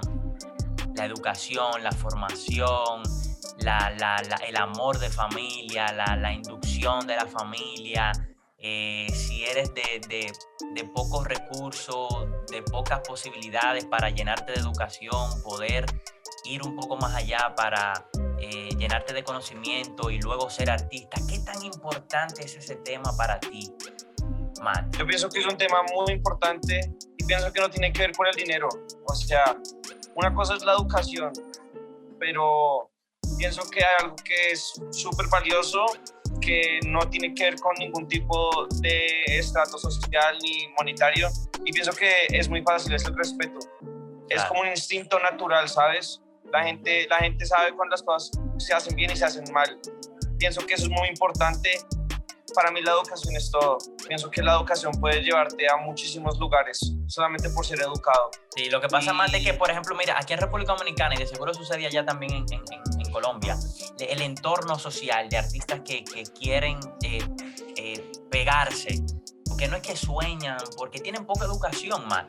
La educación, la formación, la, el amor de familia, la inducción de la familia. Eh, si eres de, de- de pocos recursos, de pocas posibilidades para llenarte de educación, poder ir un poco más allá para eh, llenarte de conocimiento y luego ser artista. ¿Qué tan importante es ese tema para ti, Matt? Yo pienso que es un tema muy importante y pienso que no tiene que ver con el dinero. O sea, una cosa es la educación, pero pienso que hay algo que es súper valioso que no tiene que ver con ningún tipo de estrato social ni monetario y pienso que es muy fácil, es el respeto. Es como un instinto natural, ¿sabes? La gente, la gente sabe cuando las cosas se hacen bien y se hacen mal. Pienso que eso es muy importante. Para mí la educación es todo. Pienso que la educación puede llevarte a muchísimos lugares solamente por ser educado. Sí, lo que pasa más de que, por ejemplo, mira, aquí en República Dominicana, y de seguro sucede allá también en, en, Colombia, el entorno social de artistas que, quieren eh, eh, pegarse, porque no es que sueñan, porque tienen poca educación, man.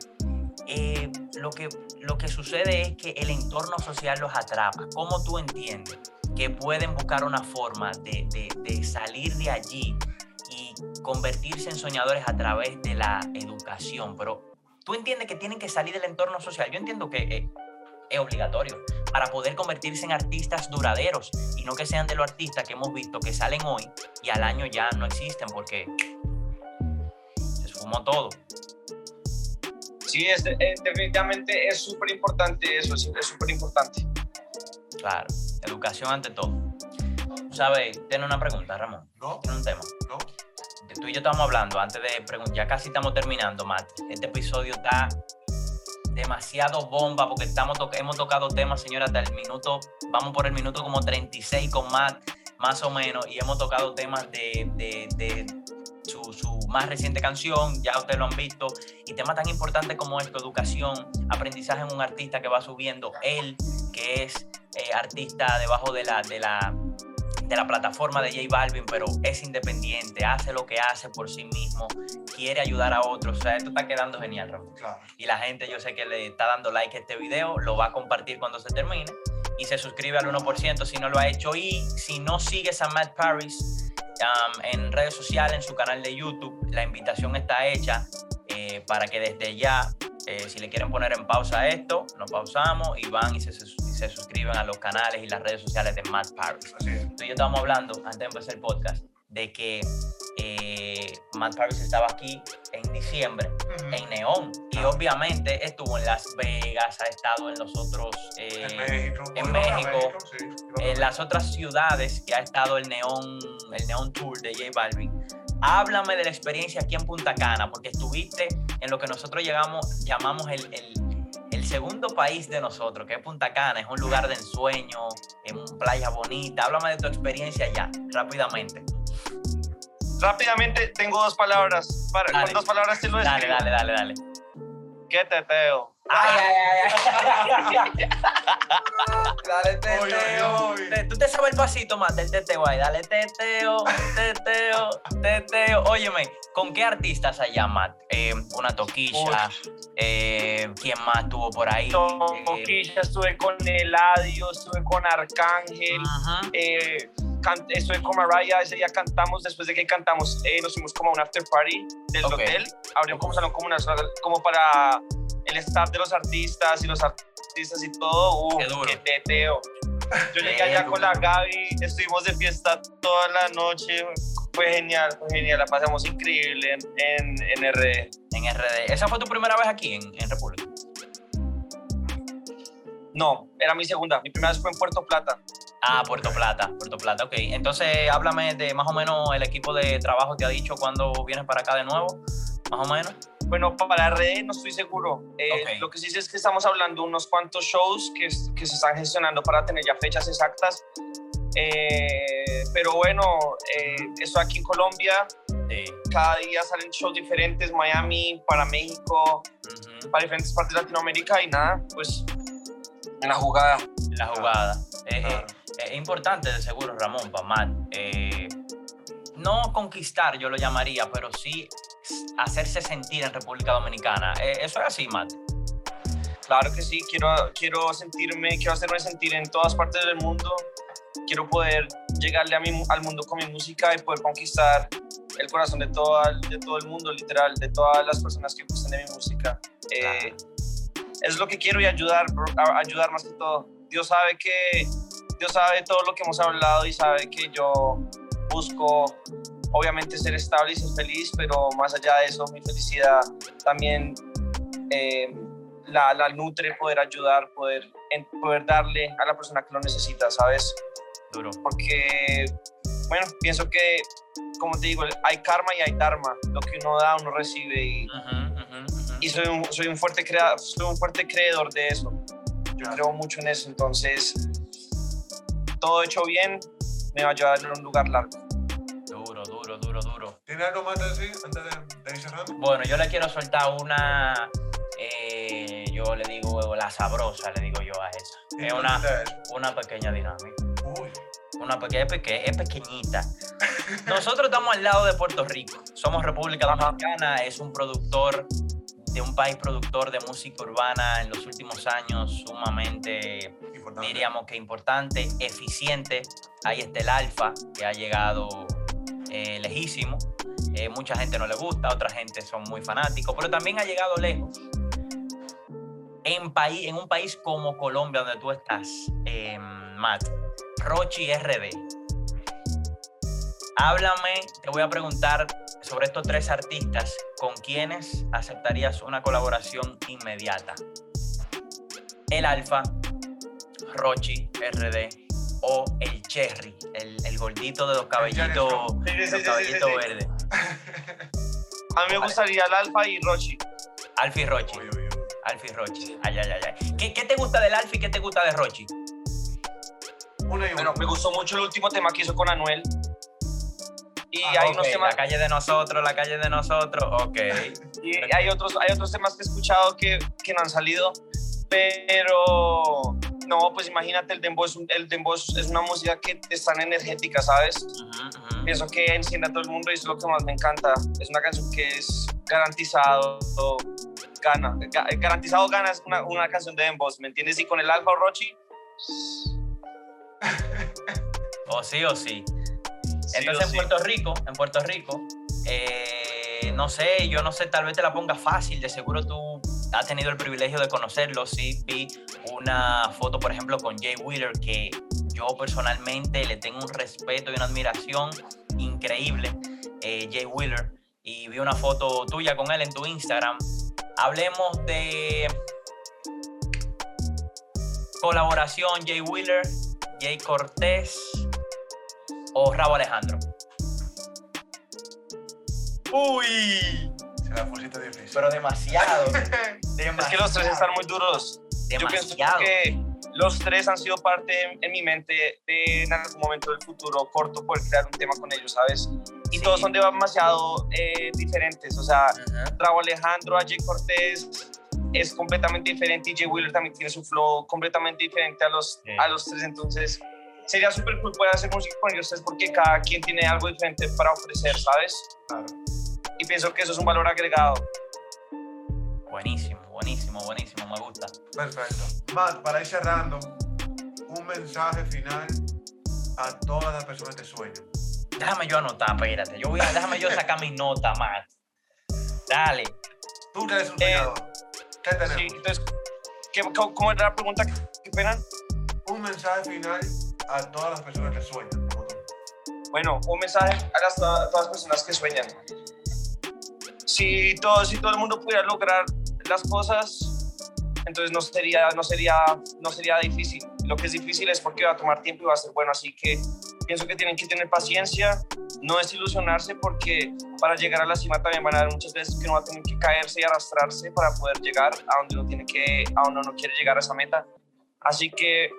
Eh, lo, que, lo que sucede es que el entorno social los atrapa. ¿Cómo tú entiendes que pueden buscar una forma de, de, salir de allí y convertirse en soñadores a través de la educación? Pero tú entiendes que tienen que salir del entorno social. Yo entiendo que es obligatorio para poder convertirse en artistas duraderos y no que sean de los artistas que hemos visto que salen hoy y al año ya no existen porque se fumó todo. Sí, es, definitivamente es súper importante eso, es súper importante. Claro, educación ante todo. ¿Sabes? Tiene una pregunta, Ramón. No. Tiene un tema. No tú y yo estamos hablando antes de preguntar, ya casi estamos terminando, Matt. Este episodio está demasiado bomba porque estamos hemos tocado temas, señora, hasta el minuto, vamos por el minuto como 36 con Matt, más o menos, y hemos tocado temas de, de, de su, su, más reciente canción, ya ustedes lo han visto, y temas tan importantes como esto, educación, aprendizaje en un artista que va subiendo, él, que es eh, artista debajo de la, de la de la plataforma de J Balvin, pero es independiente, hace lo que hace por sí mismo, quiere ayudar a otros. O sea, esto está quedando genial, Ramón. Y la gente, yo sé que le está dando like a este video, lo va a compartir cuando se termine y se suscribe al 1% si no lo ha hecho. Y si no sigues a Matt Paris um, en redes sociales, en su canal de YouTube, la invitación está hecha eh, para que desde ya, eh, si le quieren poner en pausa esto, lo pausamos y van y se, se se suscriban a los canales y las redes sociales de Matt Paris. Tú y yo estábamos hablando antes de empezar el podcast de que eh, Matt Paris estaba aquí en diciembre en Neón y ah. obviamente estuvo en Las Vegas, ha estado en los otros eh, en México, en, México, en las otras ciudades que ha estado el Neón el Neón Tour de J Balvin. Háblame de la experiencia aquí en Punta Cana porque estuviste en lo que nosotros llegamos llamamos el el segundo país de nosotros, que es Punta Cana, es un lugar de ensueño, en playa bonita. Háblame de tu experiencia allá, rápidamente. Rápidamente, tengo dos palabras. Para, con dos palabras te lo Dale, dale, dale, dale. ¿Qué teteo? Ay, ay, ay, dale teteo. Tú te sabes el pasito más del teteo ahí. Dale teteo, teteo, teteo. Óyeme, ¿con qué artistas allá, Matt? Eh, una toquilla. Eh, ¿Quién más estuvo por ahí? Toquilla, estuve con Eladio, estuve con Arcángel. Eh, estuve con Mariah, ese día cantamos, después de que cantamos eh, nos fuimos como a un after party del hotel, abrieron como salón como, una, como para el staff de los artistas y los artistas y todo, uh, qué, teteo. Yo llegué allá con la Gaby, estuvimos de fiesta toda la noche, fue genial, fue genial, la pasamos increíble en, en, en RD. En RD. ¿Esa fue tu primera vez aquí en, en República? No, era mi segunda, mi primera vez fue en Puerto Plata. Ah, Puerto Plata, Puerto Plata, ok. Entonces, háblame de más o menos el equipo de trabajo que ha dicho cuando vienes para acá de nuevo, más o menos. Bueno, para RD no estoy seguro. Eh, lo que sí sé es que estamos hablando de unos cuantos shows que, que se están gestionando para tener ya fechas exactas. Eh, pero bueno, eh, estoy aquí en Colombia. Cada día salen shows diferentes, Miami, para México, para diferentes partes de Latinoamérica y nada, pues en la jugada. En la jugada. Es importante de seguro, Ramón, para Matt. Eh, no conquistar, yo lo llamaría, pero sí hacerse sentir en República Dominicana. Eh, ¿Eso es así, Matt? Claro que sí, quiero, quiero sentirme, quiero hacerme sentir en todas partes del mundo. Quiero poder llegarle a mi, al mundo con mi música y poder conquistar el corazón de todo, de todo el mundo, literal, de todas las personas que gustan de mi música. Eh, es lo que quiero y ayudar, ayudar más que todo. Dios sabe que Dios sabe todo lo que hemos hablado y sabe que yo busco obviamente ser estable y ser feliz, pero más allá de eso, mi felicidad también eh, la, la nutre, poder ayudar, poder, poder darle a la persona que lo necesita, ¿sabes? Duro. Porque, bueno, pienso que, como te digo, hay karma y hay dharma. Lo que uno da, uno recibe y, Ujú, ujú, ujú. y soy, un, soy, un fuerte crea, soy un fuerte creedor de eso. Yo creo mucho en eso, entonces todo hecho bien me va a llevar a un lugar largo. Duro, duro, duro, duro. ¿Tiene algo más que decir antes de, de ir cerrando? Bueno, yo le quiero soltar una, eh, yo le digo la sabrosa, le digo yo a esa. Es una, una pequeña dinámica. Uy, Una pequeña, es, peque- es pequeñita. Nosotros estamos al lado de Puerto Rico. Somos República Dominicana, es un productor de un país productor de música urbana en los últimos años sumamente, diríamos que importante, eficiente. Ahí está el Alfa, que ha llegado eh, lejísimo. Eh, mucha gente no le gusta, otra gente son muy fanáticos, pero también ha llegado lejos. En, país, en un país como Colombia, donde tú estás, eh, Matt, Rochi RD. Háblame, te voy a preguntar sobre estos tres artistas, ¿con quiénes aceptarías una colaboración inmediata? El Alfa, Rochi RD o el Cherry, el, el gordito de los cabellitos, Sí, sí, de sí, los sí, cabellitos sí, sí. verdes. A mí me gustaría el Alfa y Rochi. Alfi Rochi, Uy, uy, uy. Alfi Rochi. Ay, ay, ay, ay. ¿Qué, qué te gusta del Alfi y qué te gusta de Rochi? Una y una. Bueno, me gustó mucho el último tema que hizo con Anuel. Y Ah, hay unos temas La calle de nosotros, la calle de nosotros, ok. y hay otros, hay otros temas que he escuchado que, que no han salido, pero no, pues imagínate, el dembow, es, un- el dembow es una música que es tan energética, ¿sabes? Ujú, ujú. Pienso que enciende a todo el mundo y es lo que más me encanta. Es una canción que es garantizado gana, ga- garantizado gana es una, una canción de dembow, ¿me entiendes? Y con el Alfa Rochi, O sí o sí. sí Entonces en Puerto Rico, en Puerto Rico, eh, no sé, yo no sé, tal vez te la ponga fácil, de seguro tú has tenido el privilegio de conocerlo, sí, vi una foto, por ejemplo, con Jay Wheeler, que yo personalmente le tengo un respeto y una admiración increíble, eh, Jay Wheeler, y vi una foto tuya con él en tu Instagram. Hablemos de colaboración Jay Wheeler, Jay Cortés o Rabo Alejandro. Uy, La pero demasiado. Es que los tres están muy duros. Yo pienso demasiado. que los tres han sido parte en, en mi mente de en algún momento del futuro corto poder crear un tema con ellos, ¿sabes? Y Sí. todos son demasiado eh, diferentes. O sea, Ujú. Raúl Alejandro, a Jay Cortés es completamente diferente y Jay Wheeler también tiene su flow completamente diferente a los, Sí. a los tres. Entonces, sería súper cool poder hacer música con ellos tres porque cada quien tiene algo diferente para ofrecer, ¿sabes? Claro. Y pienso que eso es un valor agregado. Buenísimo, buenísimo, buenísimo, me gusta. Perfecto. Matt, para ir cerrando, un mensaje final a todas las personas que sueñan. Déjame yo anotar, espérate. Yo voy a, déjame yo sacar mi nota, Matt. Dale. Tú que eres un Eh, soñador. ¿Qué tenemos? Sí, entonces, ¿qué, cómo, era la pregunta? ¿Qué pena? Un mensaje final a todas las personas que sueñan. Bueno, un mensaje a las, a todas las personas que sueñan. Si todo, si todo el mundo pudiera lograr las cosas, entonces no sería, no, sería, no sería difícil. Lo que es difícil es porque va a tomar tiempo y va a ser bueno. Así que pienso que tienen que tener paciencia, no desilusionarse porque para llegar a la cima también van a haber muchas veces que uno va a tener que caerse y arrastrarse para poder llegar a donde uno, tiene que, a donde uno quiere llegar a esa meta. Así que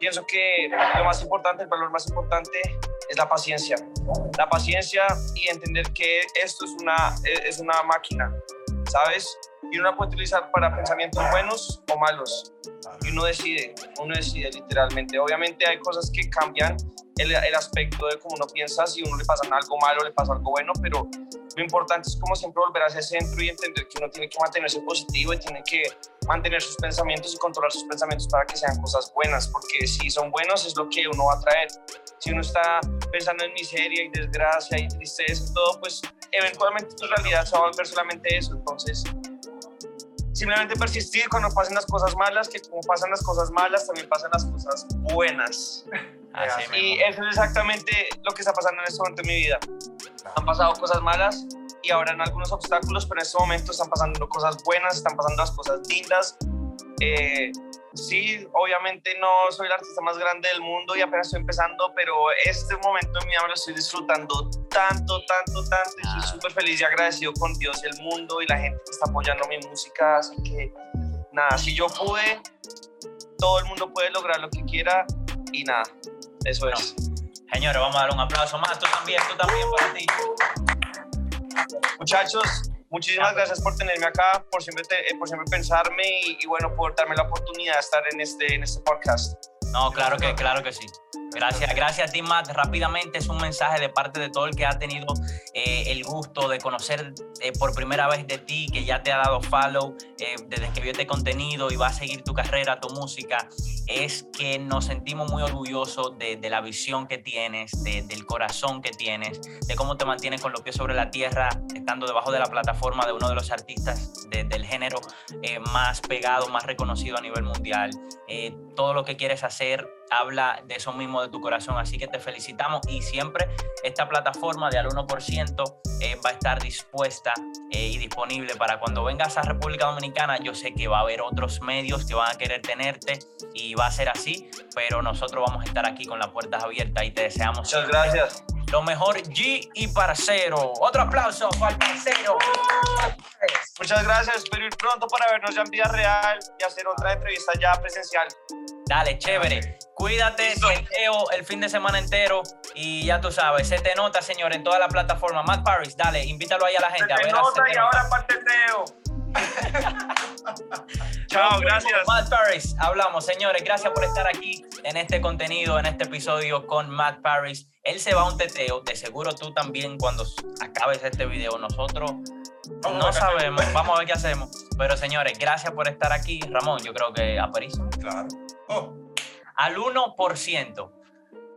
pienso que lo más importante, el valor más importante es la paciencia. La paciencia y entender que esto es una, es una máquina, ¿sabes? Y uno la puede utilizar para pensamientos buenos o malos. Y uno decide, uno decide literalmente. Obviamente hay cosas que cambian el, el aspecto de cómo uno piensa, si uno le pasa algo malo, le pasa algo bueno, pero lo importante es como siempre volver hacia el centro y entender que uno tiene que mantenerse positivo y tiene que mantener sus pensamientos y controlar sus pensamientos para que sean cosas buenas, porque si son buenos es lo que uno va a traer. Si uno está pensando en miseria y desgracia y tristeza y todo, pues eventualmente tu realidad se va a volver solamente eso. Entonces, simplemente persistir cuando pasen las cosas malas, que como pasan las cosas malas, también pasan las cosas buenas. Así Y mismo. eso es exactamente lo que está pasando en este momento en mi vida. Han pasado cosas malas y ahora en algunos obstáculos, pero en este momento están pasando cosas buenas, están pasando las cosas lindas Eh, sí, obviamente no soy el artista más grande del mundo y apenas estoy empezando, pero este momento de mi vida lo estoy disfrutando tanto, tanto, tanto. Y estoy súper feliz y agradecido con Dios y el mundo y la gente que está apoyando mi música. Así que, nada, si yo pude, todo el mundo puede lograr lo que quiera y nada, eso es. Señores, vamos a dar un aplauso más. Tú también, tú también para ti. Muchachos, muchísimas gracias por tenerme acá, por siempre, te- eh, por siempre pensarme y, y bueno, por darme la oportunidad de estar en este, en este podcast. No, claro que, claro que sí. Gracias, gracias a ti, Matt. Rápidamente es un mensaje de parte de todo el que ha tenido eh, el gusto de conocer eh, por primera vez de ti, que ya te ha dado follow eh, desde que vio este contenido y va a seguir tu carrera, tu música. Es que nos sentimos muy orgullosos de, la visión que tienes, de- del corazón que tienes, de cómo te mantienes con los pies sobre la tierra, estando debajo de la plataforma de uno de los artistas de- del género eh, más pegado, más reconocido a nivel mundial. Todo lo que quieres hacer habla de eso mismo de tu corazón, así que te felicitamos y siempre esta plataforma de al 1% eh, va a estar dispuesta eh, y disponible para cuando vengas a República Dominicana. Yo sé que va a haber otros medios que van a querer tenerte y va a ser así, pero nosotros vamos a estar aquí con las puertas abiertas y te deseamos Muchas siempre gracias. Lo mejor G y Parcero. Otro aplauso para el Parcero. Muchas gracias. Espero ir pronto para vernos ya en vida real y hacer otra entrevista ya presencial. Dale, chévere. Cuídate, seteo el fin de semana entero y ya tú sabes, se te nota, señor, en toda la plataforma. Matt Paris, dale, invítalo ahí a la gente a Se te ver. nota Se Te y Nota. ahora teteo. Chao, gracias. Matt Paris, hablamos, señores. Gracias por estar aquí en este contenido, en este episodio con Matt Paris. Él se va a un teteo, de seguro tú también cuando acabes este video. Nosotros Vamos no sabemos, vamos a ver qué hacemos. Pero señores, gracias por estar aquí. Ramón, yo creo que a París. Claro. Oh, al 1%.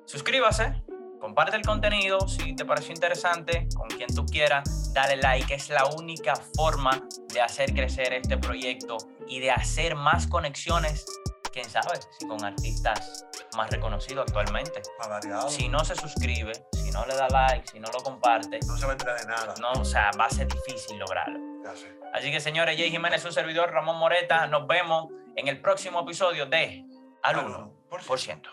Suscríbase, comparte el contenido si te pareció interesante, con quien tú quieras, dale like, es la única forma de hacer crecer este proyecto y de hacer más conexiones, quién sabe, si con artistas más reconocidos actualmente. Si no se suscribe, si no le da like, si no lo comparte, No se va a enterar de nada. no, o sea, va a ser difícil lograrlo. Así que señores, Jay Jiménez, su servidor Ramón Moreta, nos vemos en el próximo episodio de Al Ah, no. 1%.